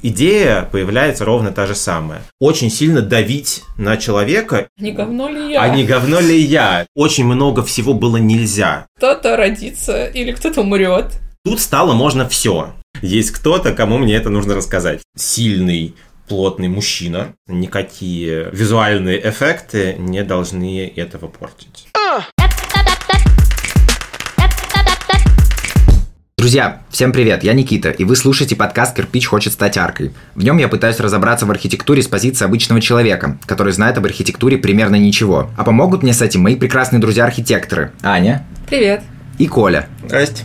Идея появляется ровно та же самая. Очень сильно давить на человека. Не говно ли я? А не говно ли я? Очень много всего было нельзя. Кто-то родится или кто-то умрет. Тут стало можно все. Есть кто-то, кому мне это нужно рассказать. Сильный, плотный мужчина. Никакие визуальные эффекты не должны этого портить. Друзья, всем привет, я Никита, и вы слушаете подкаст «Кирпич хочет стать аркой». В нем я пытаюсь разобраться в архитектуре с позиции обычного человека, который знает об архитектуре примерно ничего. А помогут мне с этим мои прекрасные друзья-архитекторы Аня Привет. и Коля. Здрасте.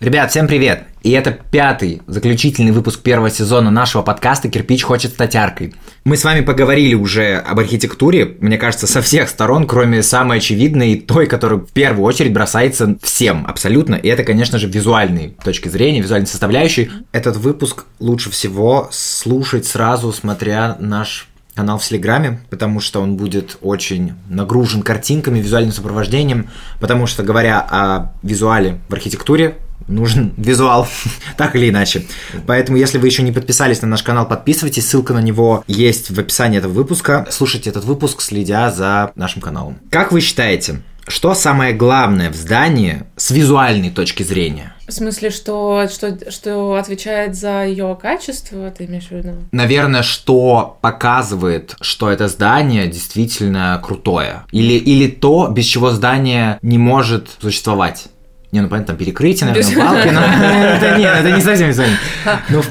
Ребят, всем привет! И это пятый, заключительный выпуск первого сезона нашего подкаста «Кирпич хочет стать аркой». Мы с вами поговорили уже об архитектуре, мне кажется, со всех сторон, кроме самой очевидной, той, которая в первую очередь бросается всем абсолютно. И это, конечно же, визуальной точки зрения, визуальной составляющей. Этот выпуск лучше всего слушать сразу, смотря наш канал в Телеграме, потому что он будет очень нагружен картинками, визуальным сопровождением, потому что, говоря о визуале в архитектуре, нужен визуал, так или иначе. Поэтому, если вы еще не подписались на наш канал, подписывайтесь, ссылка на него есть в описании этого выпуска. Слушайте этот выпуск, следя за нашим каналом. Как вы считаете, что самое главное в здании с визуальной точки зрения? В смысле, что, что, что отвечает за ее качество, ты имеешь в виду? Наверное, что показывает, что это здание действительно крутое. Или, или то, без чего здание не может существовать. Не, ну понятно, там перекрытие, наверное, балки, но это нет, это не совсем визуально. Ну,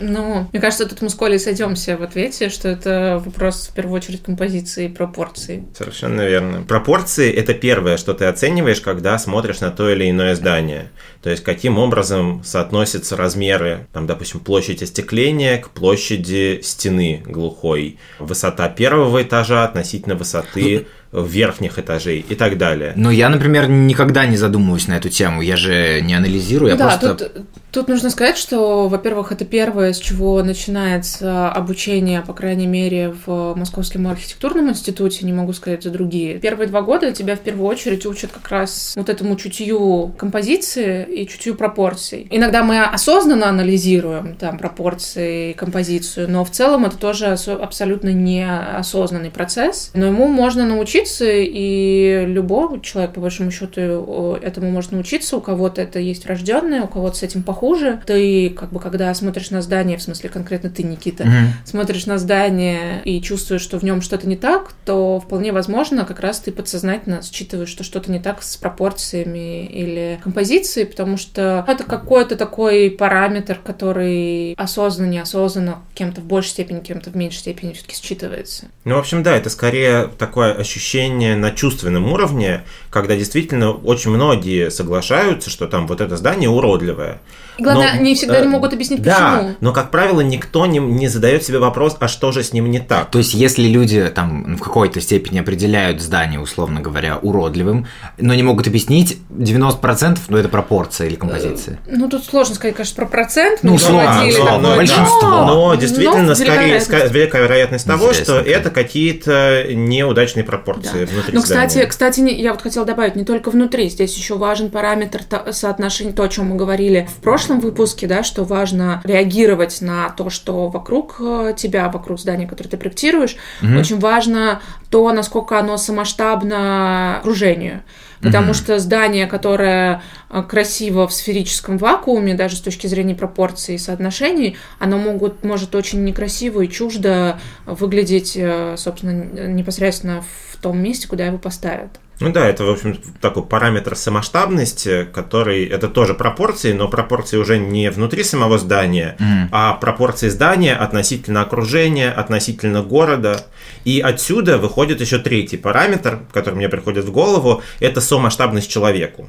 Ну, мне кажется, тут мы с Колей сойдемся в ответе, что это вопрос в первую очередь композиции и пропорций. Совершенно верно. Пропорции – это первое, что ты оцениваешь, когда смотришь на то или иное здание. То есть, каким образом соотносятся размеры, там, допустим, площадь остекления к площади стены глухой, высота первого этажа относительно высоты верхних этажей и так далее. Ну, я, например, никогда не задумываюсь на эту тему, я же не анализирую, я да, просто... тут, тут нужно сказать, что, во-первых, это первое, с чего начинается обучение, по крайней мере, в Московском архитектурном институте, не могу сказать за другие. Первые два года тебя в первую очередь учат как раз вот этому чутью композиции и чутью пропорций. Иногда мы осознанно анализируем там пропорции и композицию, но в целом это тоже абсолютно неосознанный процесс. Но ему можно научиться, и любой человек, по большому счету, этому может научиться. У кого-то это есть врожденное, у кого-то с этим похуже. Ты, как бы, когда смотришь на здание, в смысле конкретно ты, Никита, Мгм. смотришь на здание и чувствуешь, что в нем что-то не так, то вполне возможно, как раз ты подсознательно считываешь, что что-то не так с пропорциями или композицией, потому что это какой-то такой параметр, который осознанно, неосознанно кем-то в большей степени, кем-то в меньшей степени все-таки считывается. Ну, в общем, да, это скорее такое ощущение на чувственном уровне, когда действительно очень многие соглашаются, что там вот это здание уродливое. И главное, Но, не всегда э, не могут объяснить, Да, почему. но, как правило, никто не, не задает себе вопрос, а что же с ним не так? То есть, если люди там в какой-то степени определяют здание, условно говоря, уродливым, но не могут объяснить 90%, ну, это пропорция или композиция. Ну, тут сложно сказать, конечно, про процент. Ну, проводили но- но большинство. Но но действительно, но скорее, велика ска- вероятность. того, Интересно, что как. это какие-то неудачные пропорции Да. внутри Ну, кстати, здания. кстати, я вот хотела добавить, не только внутри, здесь еще важен параметр соотношения, то, о чем мы говорили в прошлом выпуске, да, что важно реагировать на то, что вокруг э, тебя, вокруг здания, которое ты проектируешь. Мгм. Очень важно то, насколько оно самоштабно окружению. Потому Мгм. что здание, которое э, красиво в сферическом вакууме, даже с точки зрения пропорций и соотношений, оно могут, может очень некрасиво и чуждо выглядеть, э, собственно, непосредственно в том месте, куда его поставят. Ну да, это, в общем, такой параметр самоштабности, который, это тоже пропорции, но пропорции уже не внутри самого здания, Мгм. а пропорции здания относительно окружения, относительно города. И отсюда выходит еще третий параметр, который мне приходит в голову, это самоштабность человеку.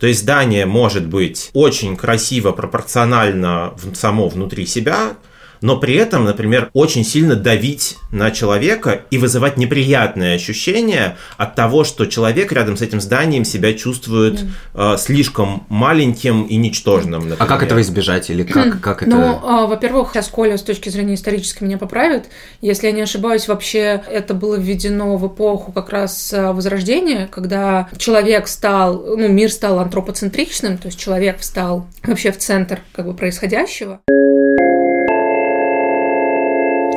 То есть здание может быть очень красиво, пропорционально само внутри себя, но при этом, например, очень сильно давить на человека и вызывать неприятные ощущения от того, что человек рядом с этим зданием себя чувствует э, слишком маленьким и ничтожным. А как например. этого избежать? Или как, как это... Ну, а, во-первых, сейчас Коля с точки зрения исторической меня поправит. Если я не ошибаюсь, вообще это было введено в эпоху как раз а, Возрождения, когда человек стал, ну, мир стал антропоцентричным, то есть человек встал вообще в центр как бы происходящего.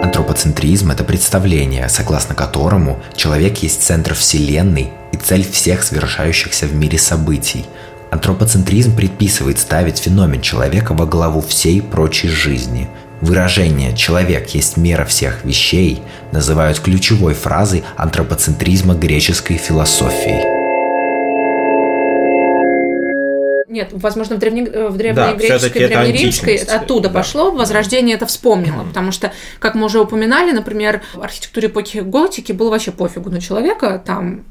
Антропоцентризм – это представление, согласно которому человек есть центр Вселенной и цель всех совершающихся в мире событий. Антропоцентризм предписывает ставить феномен человека во главу всей прочей жизни. Выражение «человек есть мера всех вещей» называют ключевой фразой антропоцентризма греческой философии. Нет, возможно, в, древне, э, в древнегреческой, да, древнеримской оттуда да. пошло, Возрождение это вспомнило, mm-hmm. потому что, как мы уже упоминали, например, в архитектуре эпохи готики было вообще пофигу на человека, там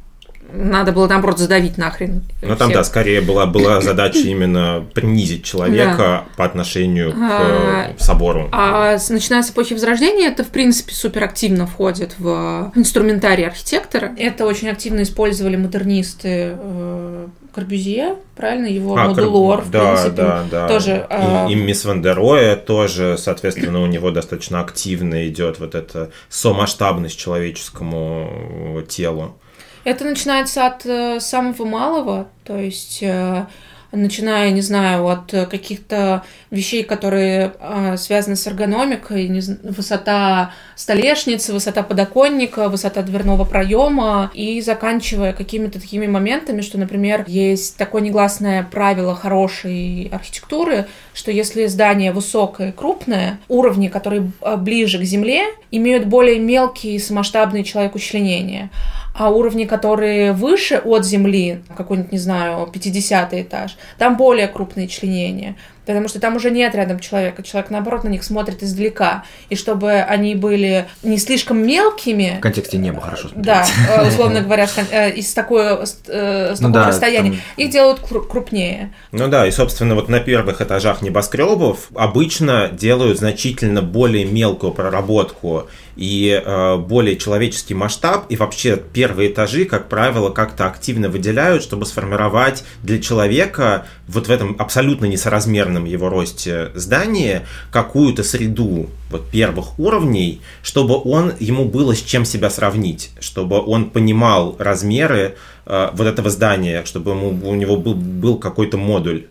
надо было, наоборот, задавить нахрен. Ну, там, да, скорее была, была задача именно принизить человека да. по отношению к а, собору. А начиная с эпохи Возрождения, это, в принципе, супер активно входит в инструментарий архитектора. Это очень активно использовали модернисты э, Корбюзье, правильно, его а, модулор, в да, принципе, да, да. тоже. И, и мисс Вандероя тоже, соответственно, у него достаточно активно идет вот эта сомасштабность человеческому телу. Это начинается от э, самого малого, то есть э, начиная, не знаю, от каких-то вещей, которые э, связаны с эргономикой, не высота столешницы, высота подоконника, высота дверного проема, и заканчивая какими-то такими моментами, что, например, есть такое негласное правило хорошей архитектуры, что если здание высокое и крупное, уровни, которые э, ближе к земле, имеют более мелкие самоштабные человеку членения а уровни, которые выше от земли, какой-нибудь, не знаю, 50 этаж, там более крупные членения потому что там уже нет рядом человека. Человек, наоборот, на них смотрит издалека. И чтобы они были не слишком мелкими... В контексте неба хорошо смотрится. Да, э, условно говоря, э, из такой, с э, ну, такого да, расстояния. Там... Их делают крупнее. Ну да, и, собственно, вот на первых этажах небоскребов обычно делают значительно более мелкую проработку и э, более человеческий масштаб, и вообще первые этажи, как правило, как-то активно выделяют, чтобы сформировать для человека вот в этом абсолютно несоразмерном его росте здании какую-то среду вот первых уровней, чтобы он ему было с чем себя сравнить, чтобы он понимал размеры э, вот этого здания, чтобы ему, у него был, был какой-то модуль.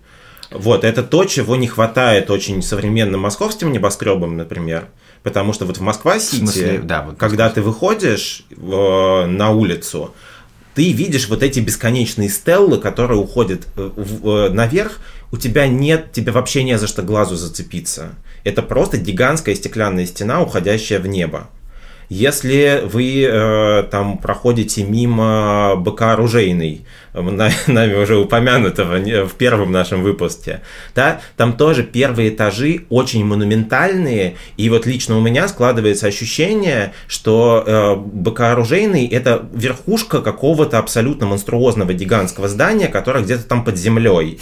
Вот, это то, чего не хватает очень современным московским небоскребам, например. Потому что вот в Москва-Сити, да, вот когда ты выходишь э, на улицу, ты видишь вот эти бесконечные стеллы, которые уходят э, в, э, наверх, у тебя нет, тебе вообще не за что глазу зацепиться. Это просто гигантская стеклянная стена, уходящая в небо. Если вы э, там проходите мимо БК оружейный, нами уже упомянутого в первом нашем выпуске, да, там тоже первые этажи очень монументальные, и вот лично у меня складывается ощущение, что э, БК оружейный это верхушка какого-то абсолютно монструозного гигантского здания, которое где-то там под землей,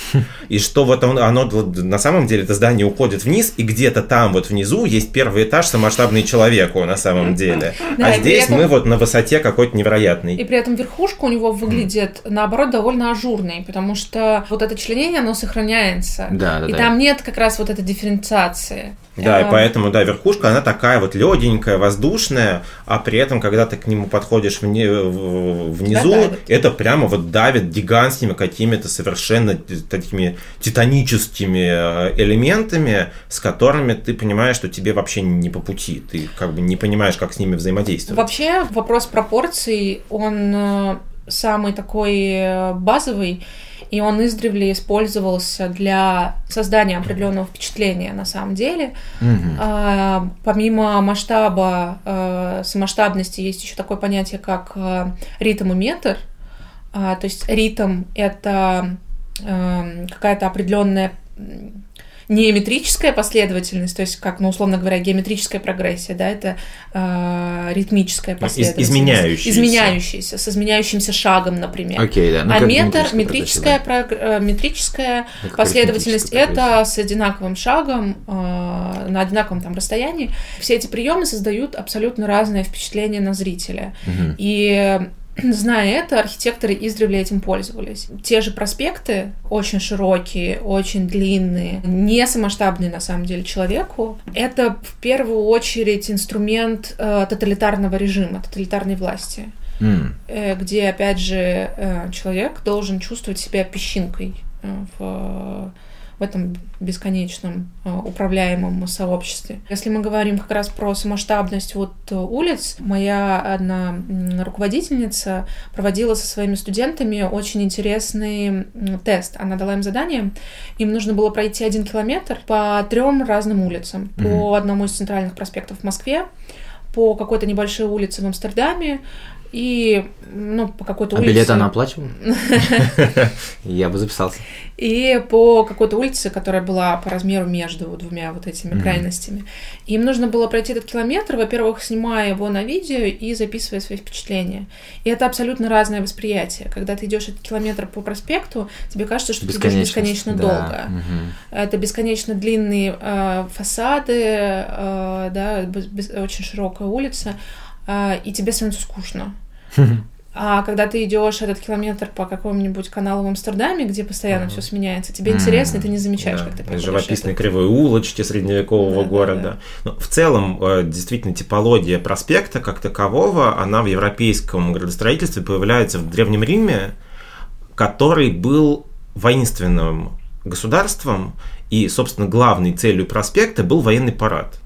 и что вот он, оно на самом деле это здание уходит вниз, и где-то там вот внизу есть первый этаж самоштабный человеку на самом деле, а здесь мы вот на высоте какой-то невероятной. И при этом верхушка у него выглядит наоборот наоборот, довольно ажурный, потому что вот это членение, оно сохраняется. Да, да, и да. там нет как раз вот этой дифференциации. Да, и поэтому, да, верхушка, она такая вот легенькая, воздушная, а при этом, когда ты к нему подходишь вне, внизу, да, это прямо вот давит гигантскими какими-то совершенно такими титаническими э, элементами, с которыми ты понимаешь, что тебе вообще не по пути, ты как бы не понимаешь, как с ними взаимодействовать. Вообще вопрос пропорций, он э, самый такой э, базовый, и он издревле использовался для создания определенного впечатления на самом деле. Mm-hmm. А, помимо масштаба, а, самоштабности, есть еще такое понятие, как а, ритм и метр. А, то есть ритм это а, какая-то определенная не метрическая последовательность, то есть как, ну, условно говоря, геометрическая прогрессия, да, это э, ритмическая последовательность. Изменяющаяся. Изменяющаяся, с изменяющимся шагом, например. Okay, да. ну, а метр, метрическая, да. прог... Э, метрическая последовательность, это с одинаковым шагом, э, на одинаковом там расстоянии. Все эти приемы создают абсолютно разное впечатление на зрителя. Угу. И Зная это, архитекторы издревле этим пользовались. Те же проспекты, очень широкие, очень длинные, не самоштабные на самом деле человеку, это в первую очередь инструмент э, тоталитарного режима, тоталитарной власти. Mm. Э, где, опять же, э, человек должен чувствовать себя песчинкой э, в в этом бесконечном э, управляемом сообществе. Если мы говорим как раз про самоштабность вот улиц, моя одна руководительница проводила со своими студентами очень интересный тест. Она дала им задание, им нужно было пройти один километр по трем разным улицам. Mm-hmm. По одному из центральных проспектов в Москве, по какой-то небольшой улице в Амстердаме, и, ну, по какой-то а улице... билет она оплачивала? Я бы записался. И по какой-то улице, которая была по размеру между двумя вот этими крайностями. Им нужно было пройти этот километр, во-первых, снимая его на видео и записывая свои впечатления. И это абсолютно разное восприятие. Когда ты идешь этот километр по проспекту, тебе кажется, что ты идешь бесконечно долго. Это бесконечно длинные э, фасады, э, да, очень широкая улица а, и тебе становится скучно. А когда ты идешь этот километр по какому-нибудь каналу в Амстердаме, где постоянно mm-hmm. все сменяется, тебе mm-hmm. интересно, и ты не замечаешь, да. как ты проходишь. Живописные кривые улочки средневекового да, города. Да, да. Но в целом, э, действительно, типология проспекта как такового, она в европейском градостроительстве появляется в Древнем Риме, который был воинственным государством, и, собственно, главной целью проспекта был военный парад.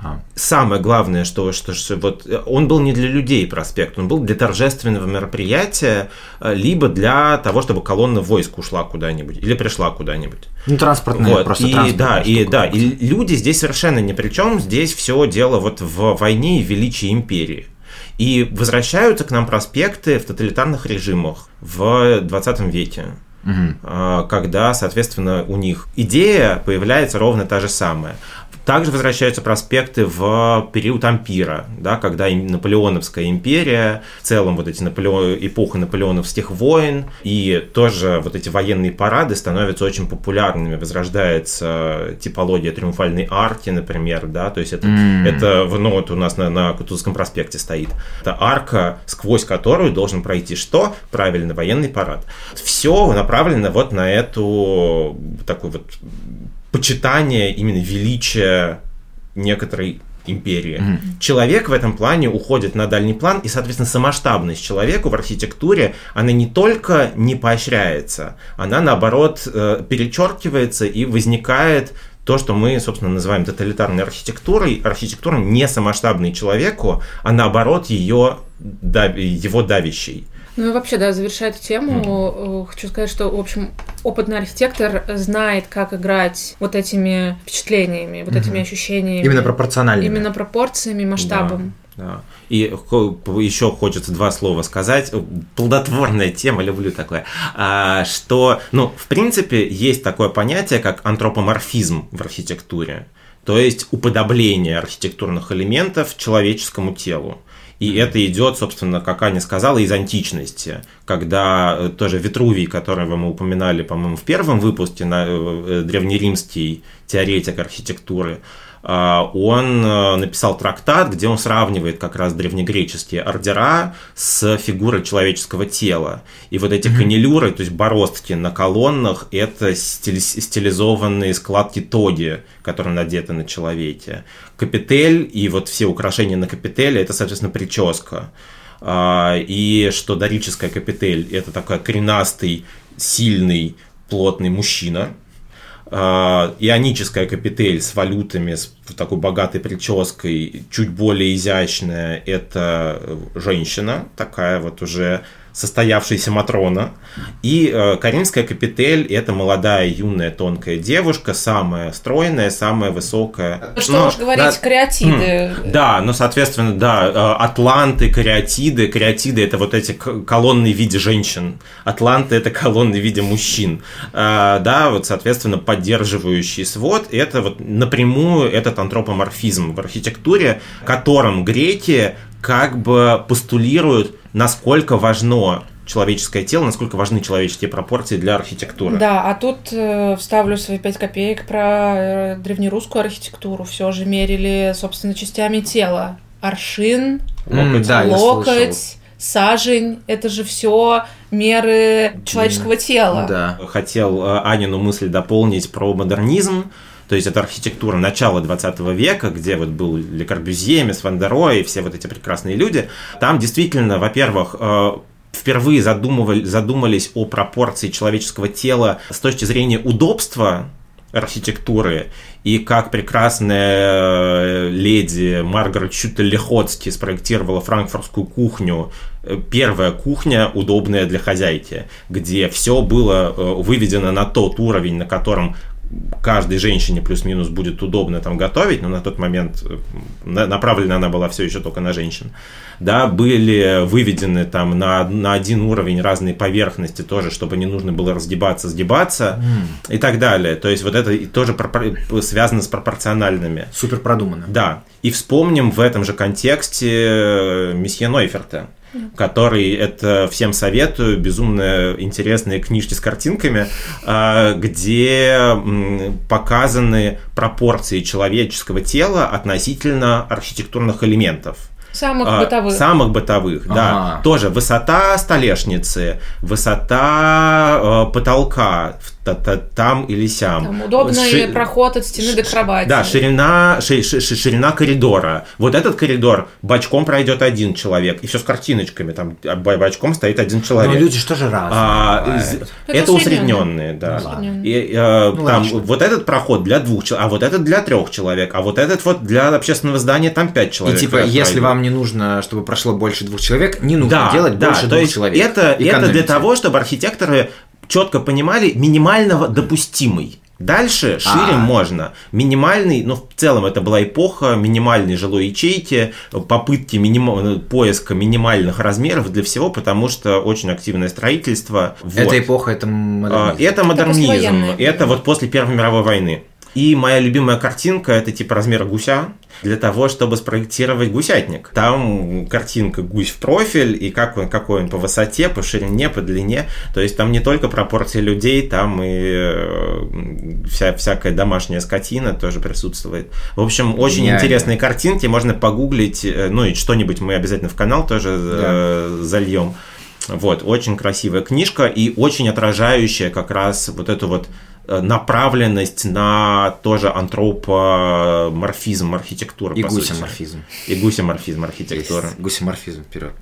А. Самое главное, что, что, что вот он был не для людей проспект, он был для торжественного мероприятия, э, либо для того, чтобы колонна войск ушла куда-нибудь или пришла куда-нибудь. Ну, транспортная, вот. просто и, да, и, да, и люди здесь совершенно ни при чем, здесь все дело вот в войне и величии империи. И возвращаются к нам проспекты в тоталитарных режимах в 20 веке. Угу. Когда, соответственно, у них идея появляется ровно та же самая. Также возвращаются проспекты в период ампира, да, когда Наполеоновская империя, в целом вот эти Наполеон, эпоха наполеоновских войн, и тоже вот эти военные парады становятся очень популярными, возрождается типология триумфальной арки, например, да, то есть это, mm. это ну, вот у нас на, на Кутузовском проспекте стоит. Это арка, сквозь которую должен пройти что? Правильно, военный парад. Все направлено вот на эту такую вот почитание именно величия некоторой империи. Mm-hmm. Человек в этом плане уходит на дальний план, и, соответственно, самоштабность человеку в архитектуре, она не только не поощряется, она, наоборот, э, перечеркивается и возникает то, что мы, собственно, называем тоталитарной архитектурой, архитектурой не самоштабной человеку, а наоборот ее, его давящей. Ну и вообще, да, завершая эту тему, mm. хочу сказать, что, в общем, опытный архитектор знает, как играть вот этими впечатлениями, вот mm-hmm. этими ощущениями. Именно пропорциональными. Именно пропорциями, масштабом. Да, да. И еще хочется два слова сказать. Плодотворная тема, люблю такое. А, что, ну, в принципе, есть такое понятие, как антропоморфизм в архитектуре. То есть уподобление архитектурных элементов человеческому телу. И это идет, собственно, как Аня сказала, из античности, когда э, тоже Витрувий, которого мы упоминали, по-моему, в первом выпуске, на, э, э, древнеримский теоретик архитектуры, он э, написал трактат, где он сравнивает как раз древнегреческие ордера с фигурой человеческого тела. И вот эти канилюры, то есть бороздки на колоннах, это стилизованные складки тоги, которые надеты на человеке. Капитель и вот все украшения на капителе, это, соответственно, прическа. А, и что дорическая капитель – это такой коренастый, сильный, плотный мужчина – а, ионическая капитель с валютами, с такой богатой прической, чуть более изящная, это женщина, такая вот уже состоявшаяся Матрона. И э, Каримская капитель – это молодая, юная, тонкая девушка, самая стройная, самая высокая. Что но, уж говорить, да, кариатиды. Да, ну, соответственно, да, э, атланты, кариатиды. Кариатиды – это вот эти колонны в виде женщин. Атланты – это колонны в виде мужчин. Э, да, вот, соответственно, поддерживающий свод – это вот напрямую этот антропоморфизм в архитектуре, которым греки как бы постулируют насколько важно человеческое тело, насколько важны человеческие пропорции для архитектуры. Да, а тут э, вставлю свои пять копеек про э, древнерусскую архитектуру. Все же мерили, собственно, частями тела. Аршин, локоть, да, локоть сажень, это же все меры человеческого тела. Да. Хотел э, Анину мысль дополнить про модернизм. То есть это архитектура начала 20 века, где вот был Ле Корбюзье, Мисс Ван и все вот эти прекрасные люди. Там действительно, во-первых, э, впервые задумывали, задумались о пропорции человеческого тела с точки зрения удобства архитектуры, и как прекрасная э, леди Маргарет Чутель-Лихоцки спроектировала франкфуртскую кухню, э, первая кухня, удобная для хозяйки, где все было выведено на тот уровень, на котором каждой женщине плюс-минус будет удобно там готовить, но на тот момент направлена она была все еще только на женщин да, были выведены там на, на один уровень разные поверхности тоже, чтобы не нужно было разгибаться, сгибаться mm. и так далее. То есть вот это тоже связано с пропорциональными. Супер продуманно. Да. И вспомним в этом же контексте э, месье Нойферта который это всем советую, безумно интересные книжки с картинками, а, где показаны пропорции человеческого тела относительно архитектурных элементов. Самых а, бытовых. Самых бытовых, ага. да. Тоже высота столешницы, высота э, потолка, там или сям. Там удобный Ши... проход от стены до кровати. Да, ширина, ши... ширина коридора. Вот этот коридор бочком пройдет один человек, и все с картиночками, там бочком стоит один человек. Но люди что же разные. А, это, это усредненные, да. И, э, ну, там, вот этот проход для двух человек, а вот этот для трех человек, а вот этот вот для общественного здания там пять человек. И типа, если вам не нужно, чтобы прошло больше двух человек, не нужно да, делать да, больше то двух есть человек. Это, это для того, чтобы архитекторы четко понимали минимального допустимый. Дальше шире А-а-а. можно. Минимальный, ну, в целом это была эпоха минимальной жилой ячейки, попытки миним... поиска минимальных размеров для всего, потому что очень активное строительство. Вот. Это эпоха, это модернизм. Это модернизм. Это, это вот после Первой мировой войны. И моя любимая картинка это типа размера гуся для того, чтобы спроектировать гусятник. Там картинка гусь в профиль и как он, какой он по высоте, по ширине, по длине. То есть там не только пропорции людей, там и э, вся, всякая домашняя скотина тоже присутствует. В общем, очень Гениально. интересные картинки, можно погуглить, э, ну и что-нибудь мы обязательно в канал тоже да. э, зальем. Вот, очень красивая книжка и очень отражающая как раз вот эту вот Э, направленность на тоже антропоморфизм архитектуры. И гусеморфизм. И гусеморфизм архитектуры. Гусеморфизм вперед.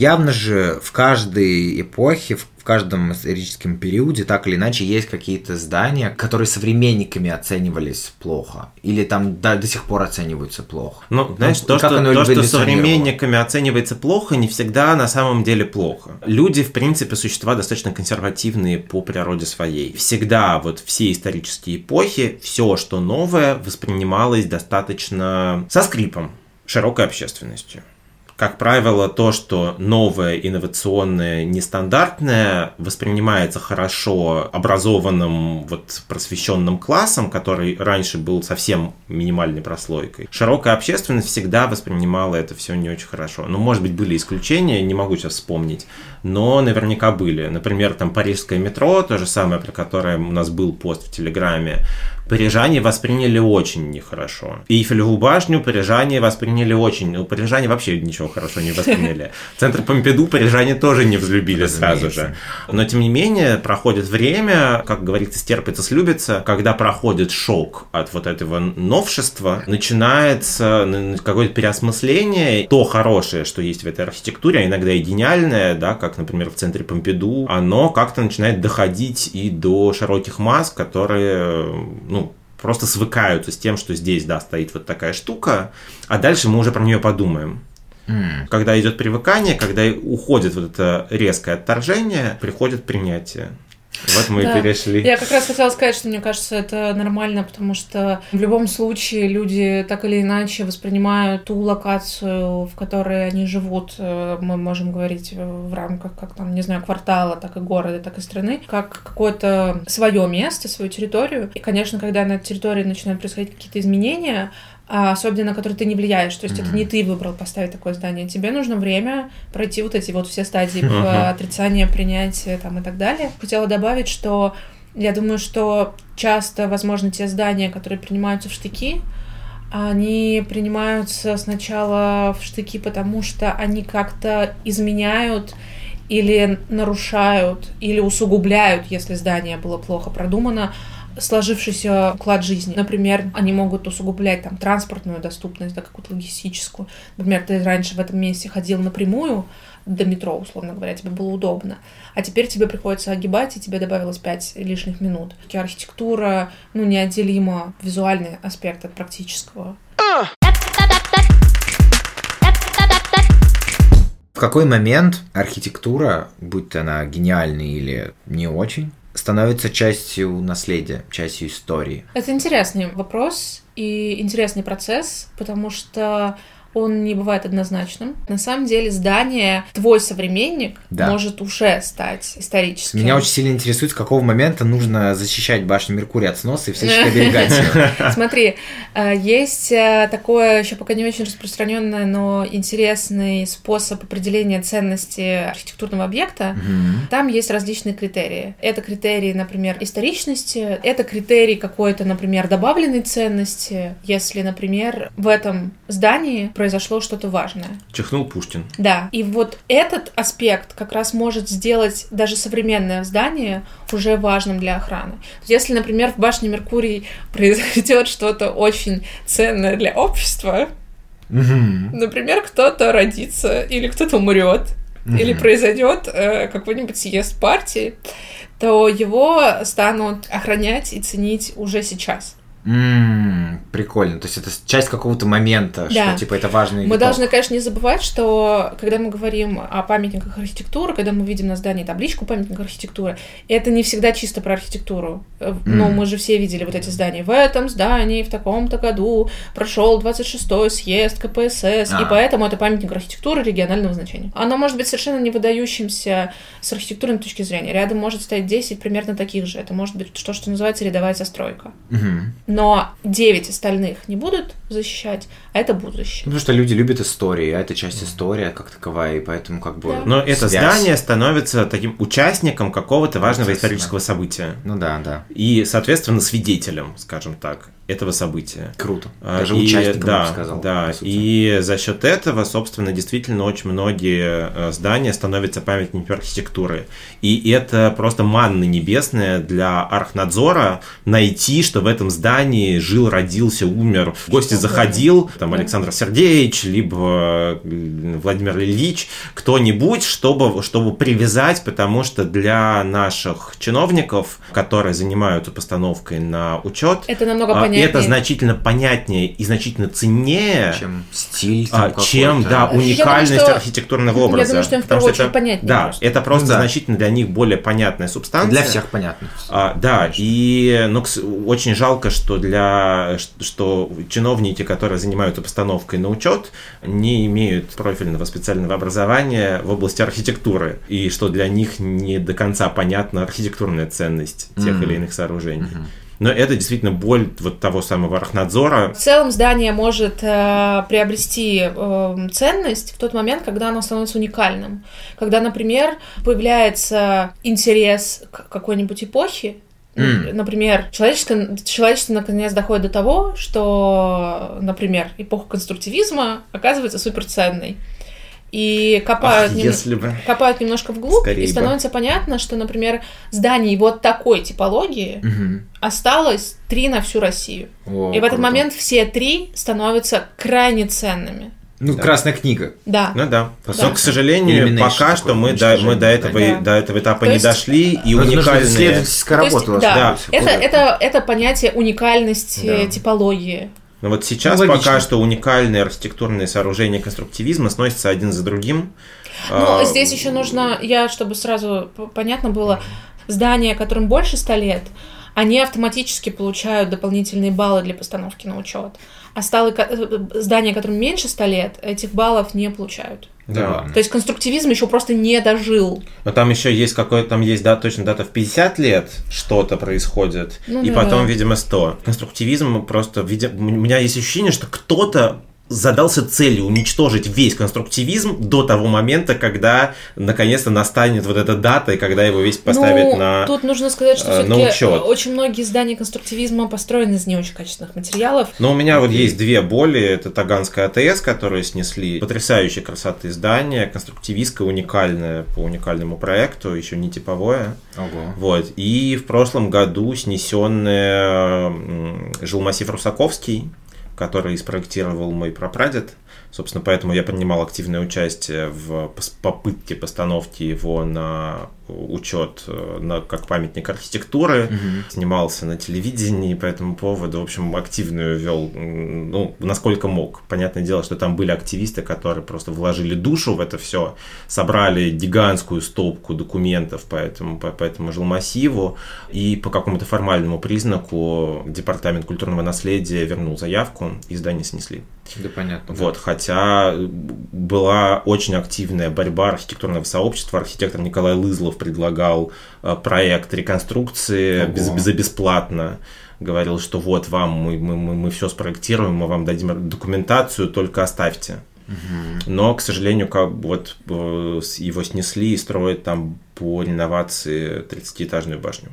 Явно же в каждой эпохе, в каждом историческом периоде так или иначе есть какие-то здания, которые современниками оценивались плохо. Или там до, до сих пор оцениваются плохо. Ну, знаешь, ну, то, что, то, что современниками оценивается плохо, не всегда на самом деле плохо. Люди, в принципе, существа достаточно консервативные по природе своей. Всегда вот все исторические эпохи, все, что новое, воспринималось достаточно со скрипом широкой общественностью как правило, то, что новое, инновационное, нестандартное воспринимается хорошо образованным, вот просвещенным классом, который раньше был совсем минимальной прослойкой. Широкая общественность всегда воспринимала это все не очень хорошо. Ну, может быть, были исключения, не могу сейчас вспомнить, но наверняка были. Например, там парижское метро, то же самое, про которое у нас был пост в Телеграме, парижане восприняли очень нехорошо. Эйфелеву башню парижане восприняли очень... Ну, парижане вообще ничего хорошо не восприняли. Центр Помпиду парижане тоже не взлюбили сразу же. Но, тем не менее, проходит время, как говорится, стерпится, слюбится, когда проходит шок от вот этого новшества, начинается какое-то переосмысление. То хорошее, что есть в этой архитектуре, а иногда и гениальное, да, как, например, в центре Помпиду, оно как-то начинает доходить и до широких масс, которые, ну, просто свыкаются с тем, что здесь, да, стоит вот такая штука, а дальше мы уже про нее подумаем. Mm. Когда идет привыкание, когда уходит вот это резкое отторжение, приходит принятие. Вот мы да. и перешли. Я как раз хотела сказать, что мне кажется, это нормально, потому что в любом случае люди так или иначе воспринимают ту локацию, в которой они живут, э, мы можем говорить в рамках, как там, не знаю, квартала, так и города, так и страны, как какое-то свое место, свою территорию. И, конечно, когда на территории начинают происходить какие-то изменения, особенно на который ты не влияешь. То есть mm-hmm. это не ты выбрал поставить такое здание. Тебе нужно время пройти вот эти вот все стадии mm-hmm. отрицания, принятия там и так далее. Хотела добавить, что я думаю, что часто, возможно, те здания, которые принимаются в штыки, они принимаются сначала в штыки, потому что они как-то изменяют или нарушают, или усугубляют, если здание было плохо продумано, сложившийся уклад жизни. Например, они могут усугублять там транспортную доступность, да, какую-то логистическую. Например, ты раньше в этом месте ходил напрямую до метро, условно говоря, тебе было удобно. А теперь тебе приходится огибать, и тебе добавилось 5 лишних минут. Архитектура, ну, неотделима визуальный аспект от практического. В какой момент архитектура, будь она гениальной или не очень, становится частью наследия, частью истории? Это интересный вопрос и интересный процесс, потому что он не бывает однозначным. На самом деле здание, твой современник, Да. может уже стать историческим. Меня очень сильно интересует, с какого момента нужно защищать башню Меркурия от сноса и всячески оберегать ее. Смотри, э, есть э, такое еще пока не очень распространенное, но интересный способ определения ценности архитектурного объекта. Там есть различные критерии. Это критерии, например, историчности, это критерий какой-то, например, добавленной ценности, если, например, в этом здании произошло что-то важное. Чихнул Пушкин. Да, и вот этот аспект как раз может сделать даже современное здание уже важным для охраны. Если, например, в башне Меркурий произойдет что-то очень ценное для общества, Мгм. например, кто-то родится или кто-то умрет, или произойдет э, какой-нибудь съезд партии, то его станут охранять и ценить уже сейчас. М, Прикольно. То есть это часть какого-то момента, Да. что типа это важный Мы виток. должны, конечно, не забывать, что когда мы говорим о памятниках архитектуры, когда мы видим на здании табличку памятника архитектуры, это не всегда чисто про архитектуру. Э, Но Мгм. мы же все видели вот эти здания. В этом здании в таком-то году прошел 26-й съезд КПСС, и А. поэтому это памятник архитектуры регионального значения. Оно может быть совершенно не выдающимся с архитектурной точки зрения. Рядом может стоять 10 примерно таких же. Это может быть то, что называется рядовая застройка. Мгм. Но 9 остальных не будут защищать, а это будут защищать. Ну, Потому что люди любят истории, а это часть истории как таковая, и поэтому как бы... Да. Но это связь. здание становится таким участником какого-то важного Естественно. исторического события. Ну да, да. И, соответственно, свидетелем, скажем так, этого события. Круто. А, Даже и- участником, да, я бы сказал. Да, и за счет этого, собственно, действительно очень многие э, здания становятся памятниками архитектуры. И это просто манна небесная для архнадзора найти, что в этом здании жил, родился, умер, в гости заходил, там. Александр Сергеевич, либо Владимир Ильич, кто-нибудь, чтобы, чтобы привязать, потому что для наших чиновников, которые занимаются постановкой на учет, Это намного а, понятнее. Это значительно понятнее и значительно ценнее, Чем стиль, а, там, чем, да, Я думаю, уникальность что- архитектурного я образа. думаю, что им в Потому первую что очередь понятнее Да, просто. это просто Ну да. значительно для них более понятная субстанция. Для всех понятно. А, да, и ну, кс- очень жалко, что для что чиновники, которые занимаются постановкой на учет, не имеют профильного специального образования в области архитектуры, и что для них не до конца понятна архитектурная ценность тех Мгм. или иных сооружений. Но это действительно боль вот того самого архнадзора. В целом здание может э, приобрести э, ценность в тот момент, когда оно становится уникальным. Когда, например, появляется интерес к какой-нибудь эпохе, М. Например, человечество, человечество наконец доходит до того, что, например, эпоха конструктивизма оказывается суперценной. И копают, Ах, нем- если бы. копают немножко вглубь, Скорее и бы. становится понятно, что, например, зданий вот такой типологии Мгм. осталось три на всю Россию. О, И в этот круто. момент все три становятся крайне ценными. Ну, Да. красная книга. Да. Ну да. Да. Но, к сожалению, Elimination пока что мы до, мы до, этого, уничтожение. до этого этапа То не есть- дошли, и Ну, уникальные... исследовательская есть, работа у вас да, будет. это, это, это понятие уникальности Да. типологии. Но вот сейчас Ну, логично. пока что уникальные архитектурные сооружения конструктивизма сносятся один за другим. Но А, здесь еще нужно, я, чтобы сразу понятно было, здания, которым больше 100 лет, они автоматически получают дополнительные баллы для постановки на учет. А э, здания, которым меньше 100 лет, этих баллов не получают. Да. То есть конструктивизм еще просто не дожил. Но там еще есть какой-то, там есть, да, точно дата в 50 лет что-то происходит, Ну и да. потом, видимо, 100. Конструктивизм просто, видимо, у меня есть ощущение, что кто-то задался целью уничтожить весь конструктивизм до того момента, когда наконец-то настанет вот эта дата, и когда его весь поставят ну, на Тут нужно сказать, что э, все-таки учет. очень многие здания конструктивизма построены из не очень качественных материалов. Но у меня вот есть две боли. Это Таганская АТС, которую снесли. Потрясающей красоты здание, конструктивистское, уникальное по уникальному проекту, еще не типовое. Ого. Вот. И в прошлом году снесенный м, жилмассив Русаковский, который спроектировал мой прапрадед. Собственно, поэтому я принимал активное участие в попытке постановки его на учет э, на, как памятник архитектуры. Снимался на телевидении по этому поводу. В общем, активную вел, ну, насколько мог. Понятное дело, что там были активисты, которые просто вложили душу в это все, собрали гигантскую стопку документов по этому, по, по этому жилмассиву, и по какому-то формальному признаку Департамент культурного наследия вернул заявку, и здание снесли. Да понятно. Вот, хотя была очень активная борьба архитектурного сообщества. Архитектор Николай Лызлов предлагал э, проект реконструкции Ого. без, за бесплатно. Говорил, что вот вам мы, мы, мы, мы все спроектируем, мы вам дадим документацию, только оставьте. Но, к сожалению, как вот э, его снесли и строят там по реновации 30-этажную башню.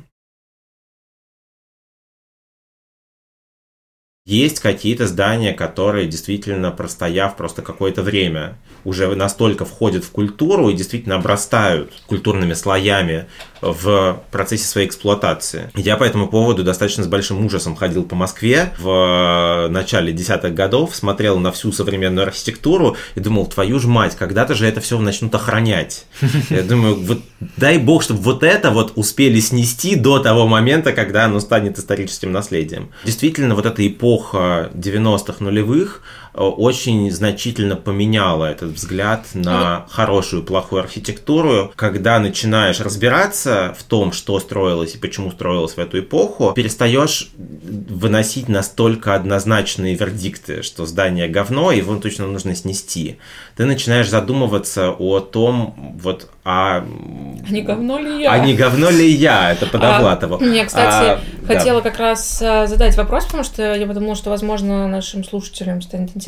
Есть какие-то здания, которые действительно, простояв просто какое-то время, уже настолько входят в культуру и действительно обрастают культурными слоями в процессе своей эксплуатации. Я по этому поводу достаточно с большим ужасом ходил по Москве в начале десятых годов, смотрел на всю современную архитектуру и думал, твою ж мать, когда-то же это все начнут охранять. Я думаю, вот дай бог, чтобы вот это вот успели снести до того момента, когда оно станет историческим наследием. Действительно, вот эта эпоха 90-х нулевых очень значительно поменяла этот взгляд на хорошую, плохую архитектуру. Когда начинаешь разбираться в том, что строилось и почему строилось в эту эпоху, перестаешь выносить настолько однозначные вердикты, что здание говно, его точно нужно снести. Ты начинаешь задумываться о том, вот, а... А не говно ли я? А не говно ли я? Это Подовлатова. А, я, кстати, А, да. хотела как раз а, задать вопрос, потому что я подумала, что, возможно, нашим слушателям станет интересно,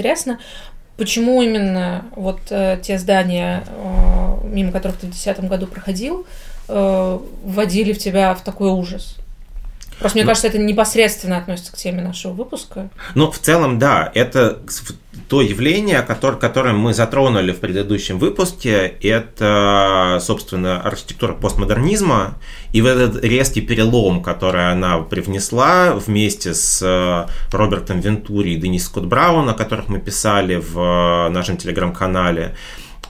почему именно вот э, те здания, э, мимо которых ты в 2010 году проходил, э, вводили в тебя в такой ужас? Просто мне Ну. кажется, это непосредственно относится к теме нашего выпуска. Ну, в целом, да, это то явление, которое, которое мы затронули в предыдущем выпуске, это, собственно, архитектура постмодернизма, и в этот резкий перелом, который она привнесла вместе с э, Робертом Вентури и Денис Скотт Браун, о которых мы писали в э, нашем телеграм-канале,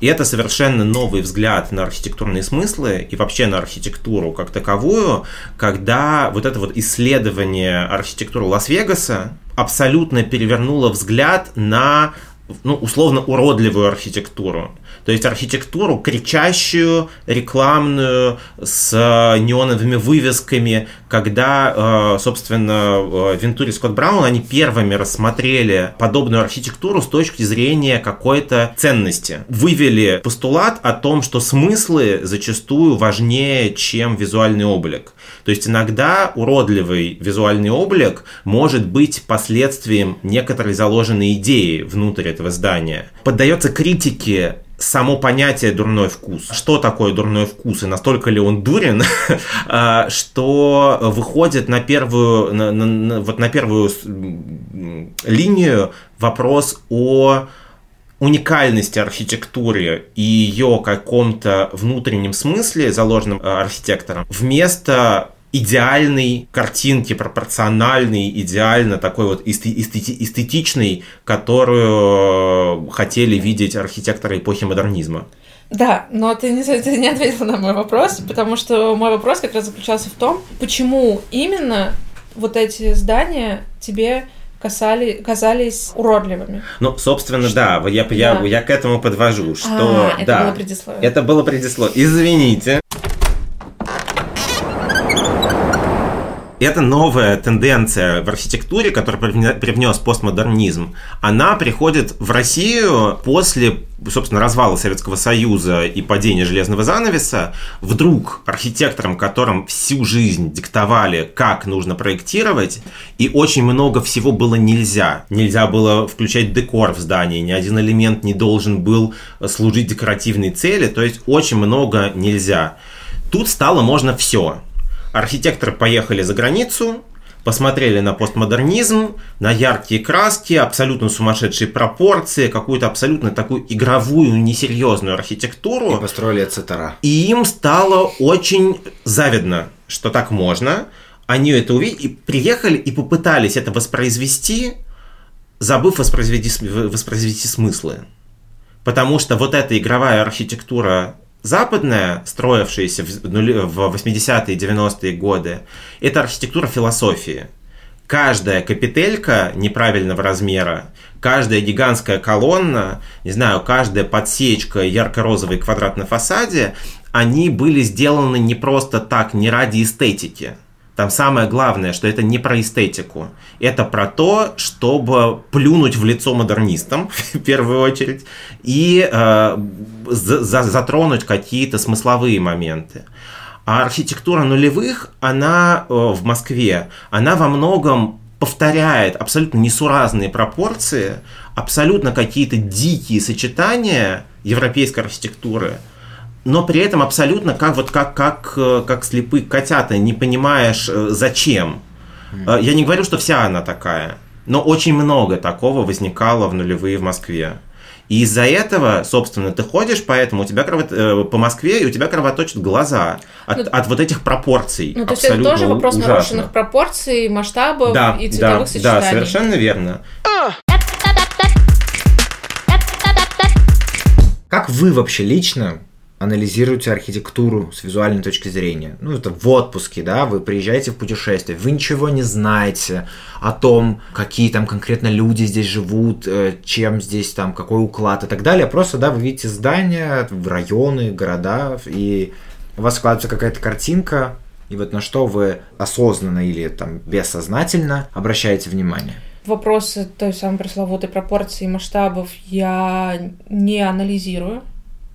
и это совершенно новый взгляд на архитектурные смыслы и вообще на архитектуру как таковую, когда вот это вот исследование архитектуры Лас-Вегаса абсолютно перевернуло взгляд на ну, условно уродливую архитектуру. То есть архитектуру кричащую, рекламную, с э, неоновыми вывесками, когда, э, собственно, э, Вентури и Скотт Браун, они первыми рассмотрели подобную архитектуру с точки зрения какой-то ценности. Вывели постулат о том, что смыслы зачастую важнее, чем визуальный облик. То есть иногда уродливый визуальный облик может быть последствием некоторой заложенной идеи внутрь этого здания. Поддается критике само понятие дурной вкус. Что такое дурной вкус и настолько ли он дурен, а, что выходит на первую, на, на- на- вот на первую линию вопрос о уникальности архитектуры и ее каком-то внутреннем смысле, заложенном э, архитектором, вместо идеальной картинки, пропорциональной, идеально такой вот эсте- эстети- эстетичной, которую э, хотели видеть архитекторы эпохи модернизма. Да, но ты не, ты не ответил на мой вопрос, потому что мой вопрос как раз заключался в том, почему именно вот эти здания тебе касали, казались уродливыми. Ну, собственно, да, я, я, Да. я к этому подвожу, что А, это да, было предисловие. это было предисловие. Извините. Это новая тенденция в архитектуре, которую привнес постмодернизм. Она приходит в Россию после, собственно, развала Советского Союза и падения железного занавеса. Вдруг архитекторам, которым всю жизнь диктовали, как нужно проектировать, и очень много всего было нельзя. Нельзя было включать декор в здании, ни один элемент не должен был служить декоративной цели, то есть очень много нельзя. Тут стало можно все. Архитекторы поехали за границу, посмотрели на постмодернизм, на яркие краски, абсолютно сумасшедшие пропорции, какую-то абсолютно такую игровую, несерьезную архитектуру. И построили цитара. И им стало очень завидно, что так можно. Они это увидели и приехали и попытались это воспроизвести, забыв воспроизвести, воспроизвести смыслы. Потому что вот эта игровая архитектура западная, строившаяся в 80-е и 90-е годы, это архитектура философии. Каждая капителька неправильного размера, каждая гигантская колонна, не знаю, каждая подсечка ярко-розовый квадрат на фасаде, они были сделаны не просто так, не ради эстетики – там самое главное, что это не про эстетику. Это про то, чтобы плюнуть в лицо модернистам, в первую очередь, и э, за, затронуть какие-то смысловые моменты. А архитектура нулевых, она э, в Москве, она во многом повторяет абсолютно несуразные пропорции, абсолютно какие-то дикие сочетания европейской архитектуры – но при этом абсолютно как вот как как э, как слепые котята, не понимаешь э, зачем. Mm. Я не говорю, что вся она такая, но очень много такого возникало в нулевые в Москве. И из-за этого, собственно, ты ходишь, поэтому у тебя кровот... по Москве, и у тебя кровоточат глаза от, ну, от вот этих пропорций. Ну, то есть это тоже вопрос ужасно. нарушенных пропорций, масштабов да, и цветовых да, сочетаний. Да, совершенно верно. Как вы вообще лично анализируете архитектуру с визуальной точки зрения. Ну, это в отпуске, да, вы приезжаете в путешествие, вы ничего не знаете о том, какие там конкретно люди здесь живут, э, чем здесь там, какой уклад и так далее. Просто, да, вы видите здания, районы, города, и у вас складывается какая-то картинка, и вот на что вы осознанно или там бессознательно обращаете внимание. Вопросы той самой пресловутой пропорции масштабов я не анализирую.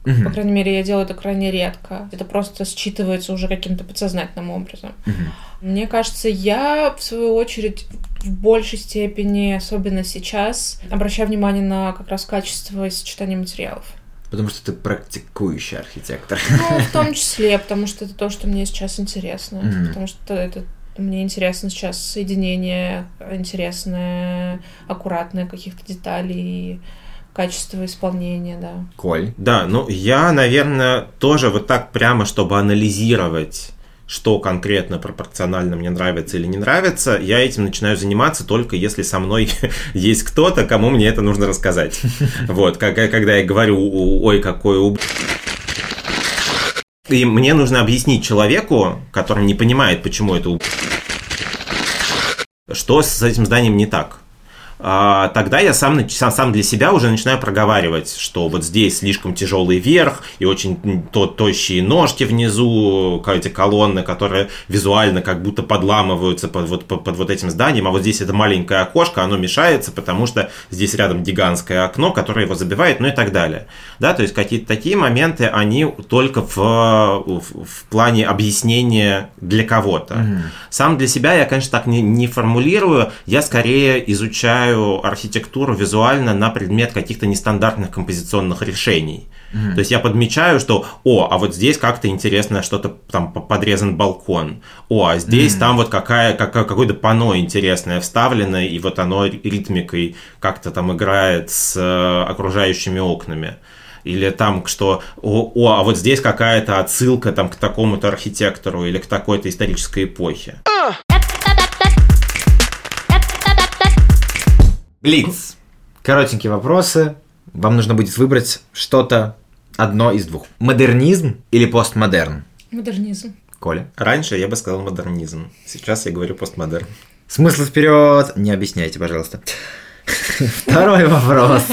Угу. По крайней мере, я делаю это крайне редко. Это просто считывается уже каким-то подсознательным образом. Угу. Мне кажется, я, в свою очередь, в большей степени, особенно сейчас, обращаю внимание на как раз качество и сочетание материалов. Потому что ты практикующий архитектор. Ну, в том числе, потому что это то, что мне сейчас интересно. Mm-hmm. Потому что это мне интересно сейчас соединение интересное, аккуратное каких-то деталей качество исполнения, да. Коль? Да, ну я, наверное, тоже вот так прямо, чтобы анализировать что конкретно пропорционально мне нравится или не нравится, я этим начинаю заниматься только если со мной есть кто-то, кому мне это нужно рассказать. Вот, когда я говорю, ой, какой уб... И мне нужно объяснить человеку, который не понимает, почему это уб... что с этим зданием не так. А, тогда я сам, сам для себя уже начинаю проговаривать, что вот здесь слишком тяжелый верх и очень то, тощие ножки внизу, эти колонны, которые визуально как будто подламываются под, вот, под, под вот этим зданием, а вот здесь это маленькое окошко, оно мешается, потому что здесь рядом гигантское окно, которое его забивает, ну и так далее. Да, то есть какие-то такие моменты, они только в, в, в плане объяснения для кого-то. Mm-hmm. Сам для себя я, конечно, так не, не формулирую, я скорее изучаю изучаю архитектуру визуально на предмет каких-то нестандартных композиционных решений. Mm-hmm. То есть я подмечаю, что, о, а вот здесь как-то интересно что-то там подрезан балкон. О, а здесь mm-hmm. там вот какая, какая, какое-то пано интересное вставлено, и вот оно ритмикой как-то там играет с э, окружающими окнами или там, что, о, о, а вот здесь какая-то отсылка там к такому-то архитектору или к такой-то исторической эпохе. Блиц. Коротенькие вопросы. Вам нужно будет выбрать что-то одно из двух. Модернизм или постмодерн? Модернизм. Коля? Раньше я бы сказал модернизм. Сейчас я говорю постмодерн. Смысл вперед! Не объясняйте, пожалуйста. Второй вопрос.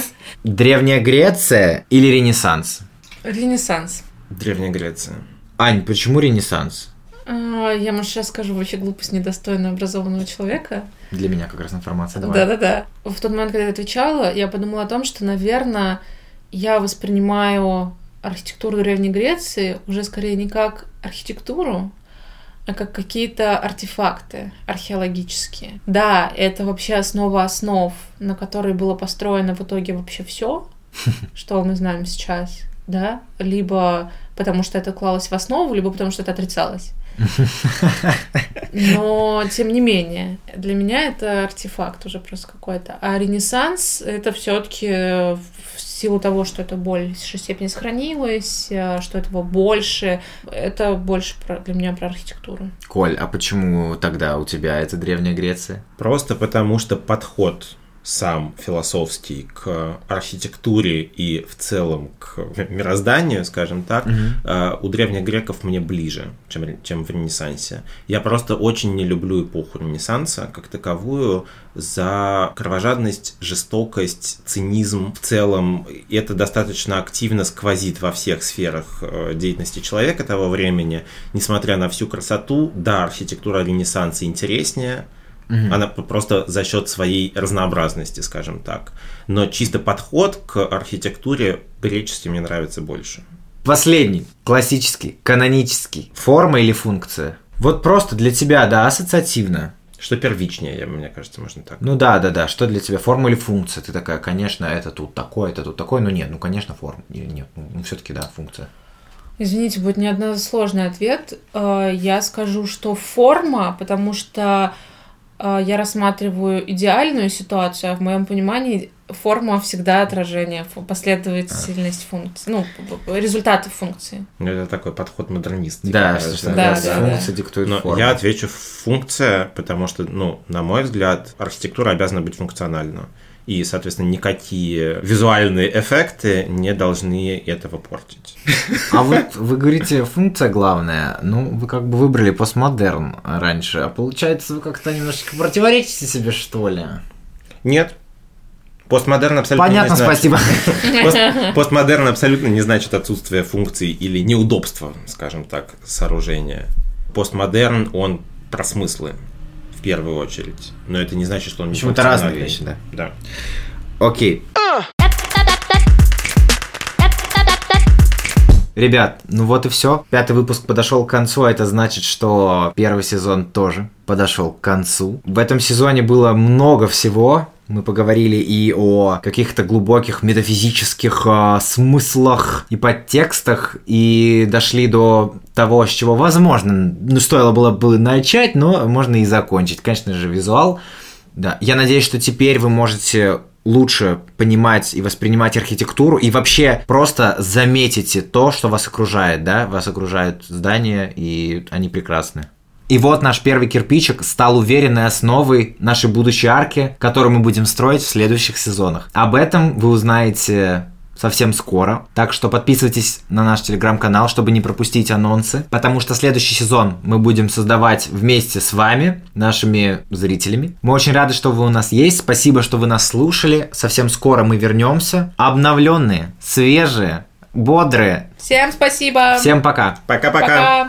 Древняя Греция или Ренессанс? Ренессанс. Древняя Греция. Ань, почему Ренессанс? А, Я, может, сейчас скажу вообще глупость недостойную образованного человека. Для меня как раз информация. Давай. Да-да-да. В тот момент, когда я отвечала, я подумала о том, что, наверное, я воспринимаю архитектуру Древней Греции уже скорее не как архитектуру, а как какие-то артефакты археологические. Да, это вообще основа основ, на которой было построено в итоге вообще все, что мы знаем сейчас, да, либо потому что это клалось в основу, либо потому что это отрицалось. Но, тем не менее, для меня это артефакт уже просто какой-то. А Ренессанс — это все таки в силу того, что это в большей степени сохранилось, э, что этого больше, это больше про- для меня про архитектуру. Коль, а почему тогда у тебя это Древняя Греция? Просто потому что подход сам философский к архитектуре и в целом к мирозданию, скажем так, э, у древних греков мне ближе, чем, чем в Ренессансе. Я просто очень не люблю эпоху Ренессанса как таковую за кровожадность, жестокость, цинизм в целом. И это достаточно активно сквозит во всех сферах э, деятельности человека того времени. Несмотря на всю красоту, да, архитектура Ренессанса интереснее, она п- просто за счет своей разнообразности, скажем так. Но чисто подход к архитектуре греческий мне нравится больше. Последний, классический, канонический. Форма или функция? Вот просто для тебя, да, ассоциативно. Что первичнее, я- мне кажется, можно так. Ну да, да, да. Что для тебя форма или функция? Ты такая, конечно, это тут такое, это тут такое, но нет, ну конечно форма. Нет, ну, все-таки да, функция. Извините, будет неодносложный ответ. Э, Я скажу, что форма, потому что я рассматриваю идеальную ситуацию, а в моем понимании форма всегда отражение, последовательность функций, ну, результаты функции. Ну, Это такой подход модернист. Да, типа, что, что Да, да, да, функция диктует Но форму. я отвечу функция, потому что, ну, на мой взгляд, архитектура обязана быть функциональна. И, соответственно, никакие визуальные эффекты не должны этого портить. А вот вы говорите, функция главная. Ну, вы как бы выбрали постмодерн раньше, а получается, вы как-то немножечко противоречите себе, что ли? Нет. Постмодерн абсолютно Понятно, не значит- спасибо. Пост- Постмодерн абсолютно не значит отсутствие функций или неудобства, скажем так, сооружения. Постмодерн, он про смыслы в первую очередь. Но это не значит, что он не Почему это разные вещи, да? Да. Окей. Ребят, ну вот и все. Пятый выпуск подошел к концу, а это значит, что первый сезон тоже подошел к концу. В этом сезоне было много всего. Мы поговорили и о каких-то глубоких метафизических а, смыслах и подтекстах, и дошли до того, с чего, возможно, ну, стоило было бы начать, но можно и закончить. Конечно же, визуал. Да, я надеюсь, что теперь вы можете лучше понимать и воспринимать архитектуру и вообще просто заметите то, что вас окружает, да, вас окружают здания, и они прекрасны. И вот наш первый кирпичик стал уверенной основой нашей будущей арки, которую мы будем строить в следующих сезонах. Об этом вы узнаете совсем скоро. Так что подписывайтесь на наш телеграм-канал, чтобы не пропустить анонсы, потому что следующий сезон мы будем создавать вместе с вами, нашими зрителями. Мы очень рады, что вы у нас есть. Спасибо, что вы нас слушали. Совсем скоро мы вернемся. Обновленные, свежие, бодрые. Всем спасибо! Всем пока. Пока-пока. Пока!